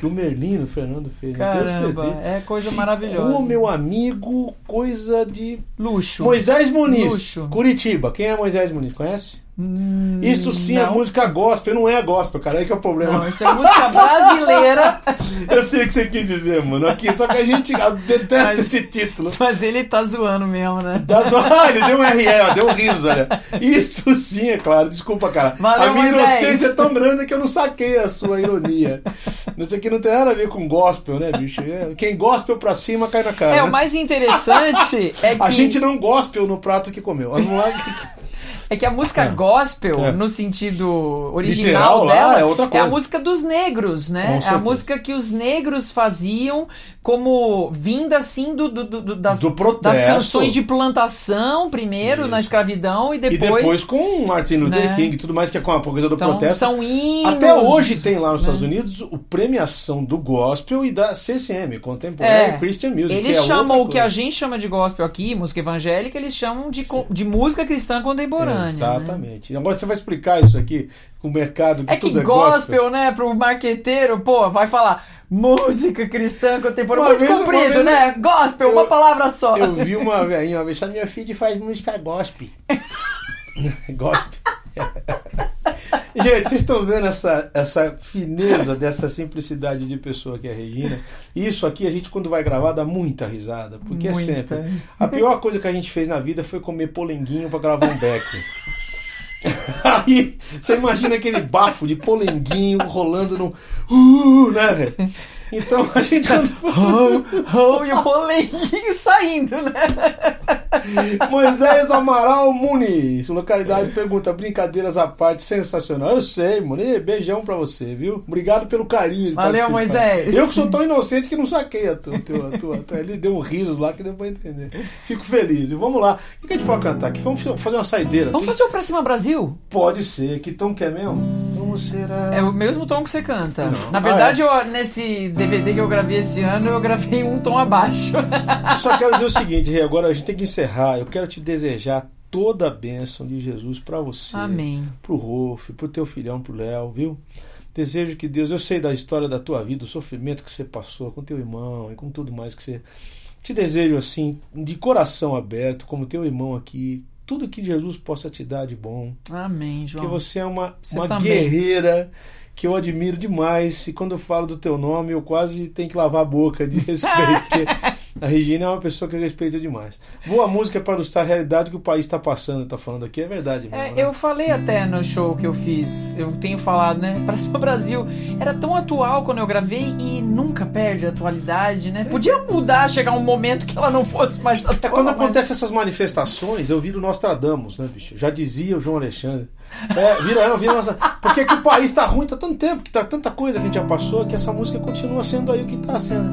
Que o Merlino Fernando fez Caramba, é coisa maravilhosa. meu amigo, coisa de. Luxo. Moisés Muniz, Luxo. Curitiba. Quem é Moisés Muniz? Conhece? Hum, Isso sim é não. música gospel, não é gospel, cara. Aí que é o problema. Não, isso é música brasileira, Eu sei o que você quis dizer, mano. Aqui, só que a gente detesta Mas- esse título. mas ele tá zoando mesmo, né? Das... Ah, ele deu um RL, deu um riso, olha. Isso sim, é claro. Desculpa, cara. Valeu, a minha inocência é tão grande que eu não saquei a sua ironia. Isso aqui não tem nada a ver com gospel, né, bicho? É, Quem gospel pra cima cai na cara. É, né? o mais interessante é que, A gente não gospel no prato que comeu. Vamos lá. É que a música gospel, É. no sentido original Literal lá, dela, é outra a coisa. música dos negros, né? É a música que os negros faziam como vinda assim do, do, do- das, Do das canções de plantação, primeiro, na Isso. escravidão, e E depois. depois com Martin Luther né? King e tudo mais, que é com a coisa do então, protesto. são hinos. Até hoje tem lá nos né? Estados Unidos o premiação do gospel e da CCM, Contemporary É. Christian Music. Eles é chamam o que a gente chama de gospel aqui, música evangélica, eles chamam de, de música cristã contemporânea. Né? Exatamente. Agora você vai explicar isso aqui com o mercado que É que tudo é gospel, né, pro marqueteiro, pô, vai falar música cristã contemporânea, Uma muito vez- comprido, vez né? Gospel, eu- uma palavra só. Eu vi uma velhinha uma vez, "Ah, minha filha faz música gospel. gospel. Gente, vocês estão vendo essa, essa fineza dessa simplicidade de pessoa que é a Regina? Isso aqui a gente, quando vai gravar, dá muita risada. Porque é Muita. sempre. A pior coisa que a gente fez na vida foi comer polenguinho pra gravar um back. Aí você imagina aquele bafo de polenguinho rolando no. Uh, né, velho? Então a gente quando. Oh, oh, e o polenguinho saindo, né? Moisés Amaral Muniz, localidade pergunta, brincadeiras à parte, sensacional. Eu sei, Ê, beijão pra você, viu? Obrigado pelo carinho. Valeu, participar. Moisés. Eu que sou tão inocente que não saquei a tua. A tua, a tua, ele deu um riso lá que deu pra entender. Fico feliz. viu? Vamos lá. O que a gente pode cantar aqui? Vamos fazer uma saideira. Vamos fazer o Pra Cima Brasil? Pode ser. Que tom que é mesmo? Como será? É o mesmo tom que você canta. Não. Na Ah, verdade, eu, nesse DVD que eu gravei esse ano, eu gravei um tom abaixo. Eu só quero dizer o seguinte, Rê, agora a gente tem que encerrar. Eu quero te desejar toda a bênção de Jesus pra você. Amém. pro Rolf, pro teu filhão, pro Léo, viu? Desejo que Deus, eu sei da história da tua vida, o sofrimento que você passou com teu irmão e com tudo mais que você. Te desejo assim, de coração aberto, como teu irmão aqui, tudo que Jesus possa te dar de bom. Amém, João. Que você é uma, Você uma também. guerreira que eu admiro demais. E quando eu falo do teu nome, eu quase tenho que lavar a boca de respeito, a Regina é uma pessoa que eu respeito demais. Boa música para ilustrar a realidade que o país está passando, tá falando aqui, é verdade mesmo. É, né? eu falei até no show que eu fiz, eu tenho falado, né? Pra Cima Brasil era tão atual quando eu gravei e nunca perde a atualidade, né? Podia mudar, chegar um momento que ela não fosse mais atual. É quando mas- acontecem essas manifestações, eu viro Nostradamus, né, bicho? Já dizia o João Alexandre. É, vira, eu, vira nossa. Porque que o país tá ruim, tá tanto tempo, que tá tanta coisa que a gente já passou, que essa música continua sendo aí o que tá sendo.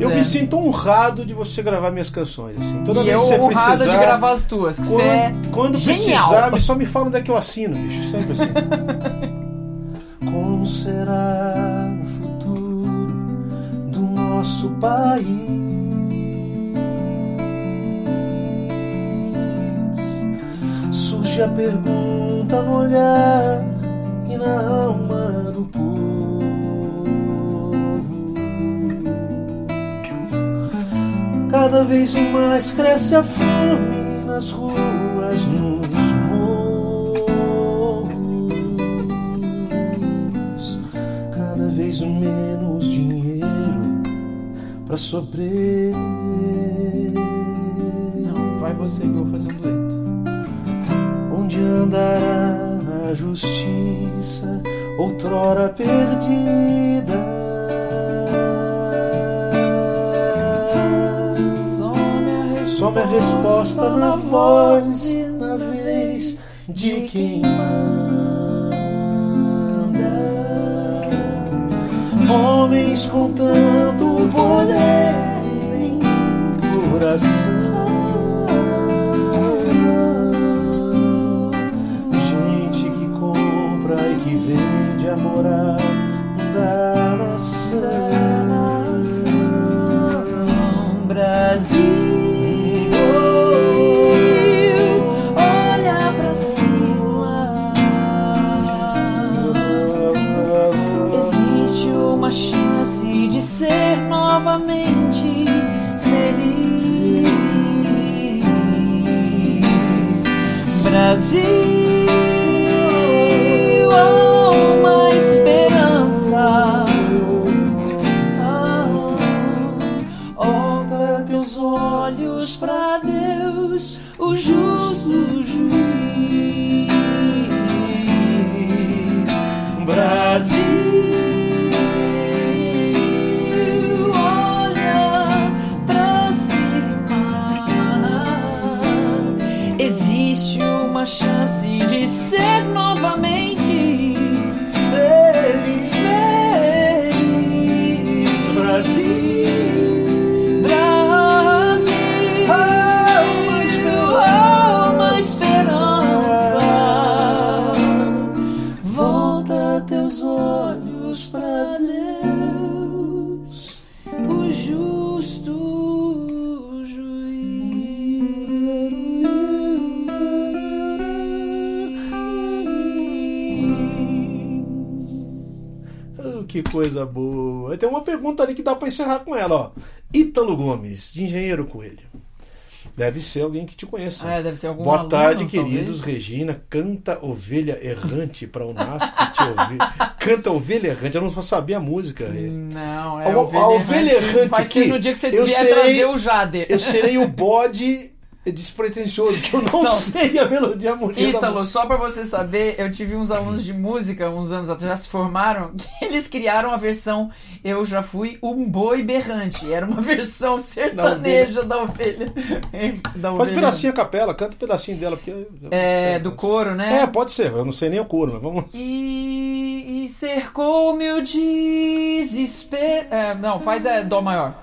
Eu é. me sinto honrado de você gravar minhas canções, assim. Toda E vez eu que você honrada precisar. de gravar as tuas, Quando, você é quando precisar, me- só me fala onde é que eu assino, bicho. Sempre assim. Como será o futuro do nosso país? Surge a pergunta no olhar e na alma do povo. Cada vez mais cresce a fome nas ruas, nos morros. Cada vez menos dinheiro para sobreviver. Não, vai você que eu vou fazer um dueto. Onde andará a justiça, outrora perdida? Some a resposta na voz e na vez de quem manda. Homens com tanto poder em coração. Gente que compra e que vende a moral da nação. Brasil, novamente feliz. Brasil. Pergunta ali que dá pra encerrar com ela, ó. Ítalo Gomes, de Engenheiro Coelho. Deve ser alguém que te conheça. É, deve ser algum Boa aluno, tarde, queridos. talvez. Regina, canta Ovelha Errante para o Nasp te ouvir. Canta Ovelha Errante. Eu não sabia a música. Não, é A- a Ovelha Errante Vai ser no dia que você vier serei- trazer o Jader. Eu serei o bode despretensioso, que eu não, Não. sei a melodia a harmonia da Ítalo, só pra você saber, eu tive uns alunos de música uns anos atrás, já se formaram, que eles criaram a versão Eu Já Fui Um Boi Berrante. Era uma versão sertaneja da ovelha. Da Faz um ovelha. pedacinho a capela, canta um pedacinho dela, porque. É, sei, do mas- coro, né? É, pode ser, eu não sei nem o coro, mas vamos. E, e cercou-me o desespero. É, não, faz é Dó maior.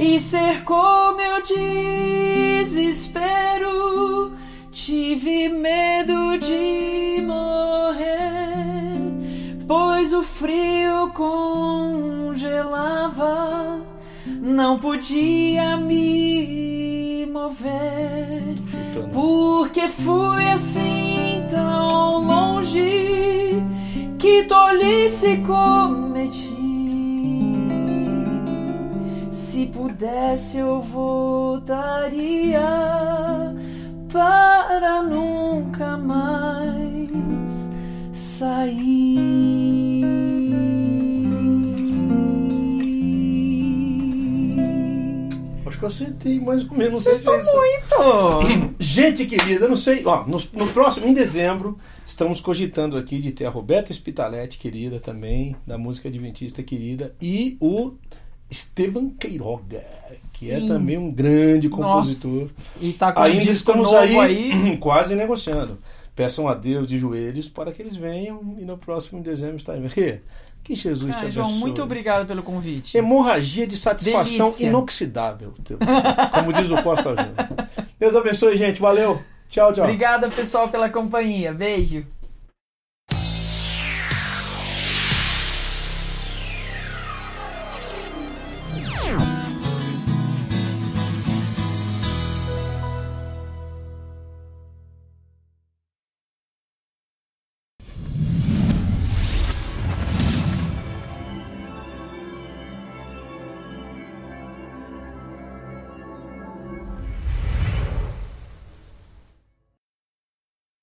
E cercou meu desespero. Tive medo de morrer, pois o frio congelava. Não podia me mover. Porque fui assim tão longe que tolice cometi. Se pudesse eu voltaria para nunca mais sair. Acho que eu acertei mais ou menos, não sei se é. Muito! Gente querida, eu não sei. Ó, no, no próximo, em dezembro, estamos cogitando aqui de ter a Roberta Spitaletti, querida também, da música adventista querida, e o Estevam Queiroga, que é Sim. também um grande compositor. Nossa, e tá com um Ainda disco estamos aí, aí. quase negociando. Peçam a Deus de joelhos para que eles venham e no próximo em dezembro estaremos. Rê, Que Jesus te abençoe. João, muito obrigado pelo convite. Hemorragia de satisfação Delícia. inoxidável. Como diz o Costa Júnior. Deus abençoe, gente. Valeu. Tchau, tchau. Obrigada, pessoal, pela companhia. Beijo.